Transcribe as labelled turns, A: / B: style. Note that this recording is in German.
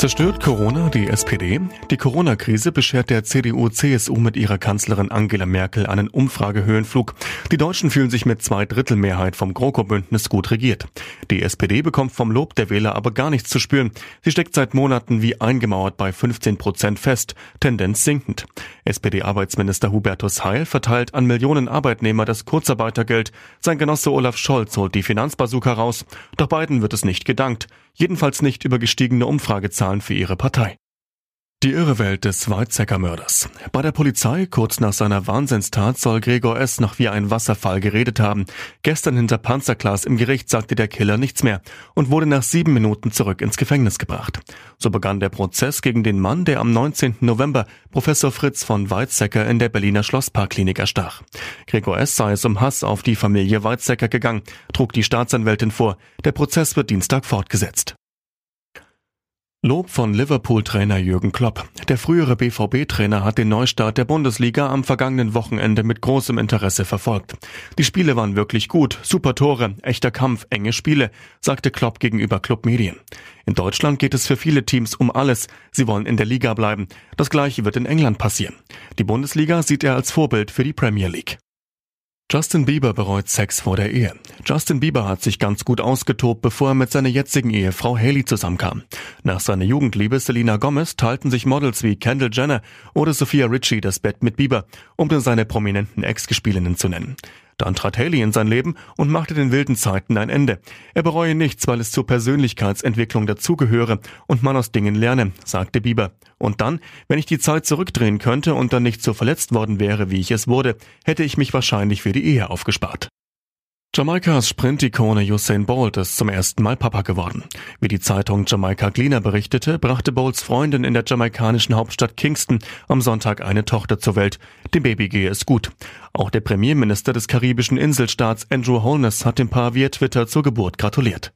A: Zerstört Corona die SPD? Die Corona-Krise beschert der CDU-CSU mit ihrer Kanzlerin Angela Merkel einen Umfragehöhenflug. Die Deutschen fühlen sich mit zwei Drittel Mehrheit vom GroKo-Bündnis gut regiert. Die SPD bekommt vom Lob der Wähler aber gar nichts zu spüren. Sie steckt seit Monaten wie eingemauert bei 15 Prozent fest, Tendenz sinkend. SPD-Arbeitsminister Hubertus Heil verteilt an Millionen Arbeitnehmer das Kurzarbeitergeld. Sein Genosse Olaf Scholz holt die Finanzbazooka raus. Doch beiden wird es nicht gedankt. Jedenfalls nicht über gestiegene Umfragezahlen für ihre Partei. Die irre Welt des Weizsäcker-Mörders. Bei der Polizei kurz nach seiner Wahnsinnstat soll Gregor S. noch wie ein Wasserfall geredet haben. Gestern hinter Panzerglas im Gericht sagte der Killer nichts mehr und wurde nach sieben Minuten zurück ins Gefängnis gebracht. So begann der Prozess gegen den Mann, der am 19. November Professor Fritz von Weizsäcker in der Berliner Schlossparkklinik erstach. Gregor S. sei es um Hass auf die Familie Weizsäcker gegangen, trug die Staatsanwältin vor. Der Prozess wird Dienstag fortgesetzt. Lob von Liverpool-Trainer Jürgen Klopp. Der frühere BVB-Trainer hat den Neustart der Bundesliga am vergangenen Wochenende mit großem Interesse verfolgt. Die Spiele waren wirklich gut, super Tore, echter Kampf, enge Spiele, sagte Klopp gegenüber Club Medien. In Deutschland geht es für viele Teams um alles. Sie wollen in der Liga bleiben. Das gleiche wird in England passieren. Die Bundesliga sieht er als Vorbild für die Premier League. Justin Bieber bereut Sex vor der Ehe. Justin Bieber hat sich ganz gut ausgetobt, bevor er mit seiner jetzigen Ehefrau Haley zusammenkam. Nach seiner Jugendliebe Selena Gomez teilten sich Models wie Kendall Jenner oder Sophia Ritchie das Bett mit Bieber, um nur seine prominenten Ex-Gespielinnen zu nennen. Dann trat Haley in sein Leben und machte den wilden Zeiten ein Ende. Er bereue nichts, weil es zur Persönlichkeitsentwicklung dazugehöre und man aus Dingen lerne, sagte Bieber. Und dann, wenn ich die Zeit zurückdrehen könnte und dann nicht so verletzt worden wäre, wie ich es wurde, hätte ich mich wahrscheinlich für die Ehe aufgespart. Jamaikas Sprint-Ikone Usain Bolt ist zum ersten Mal Papa geworden. Wie die Zeitung Jamaica Gleaner berichtete, brachte Bolts Freundin in der jamaikanischen Hauptstadt Kingston am Sonntag eine Tochter zur Welt. Dem Baby gehe es gut. Auch der Premierminister des karibischen Inselstaats Andrew Holness hat dem Paar via Twitter zur Geburt gratuliert.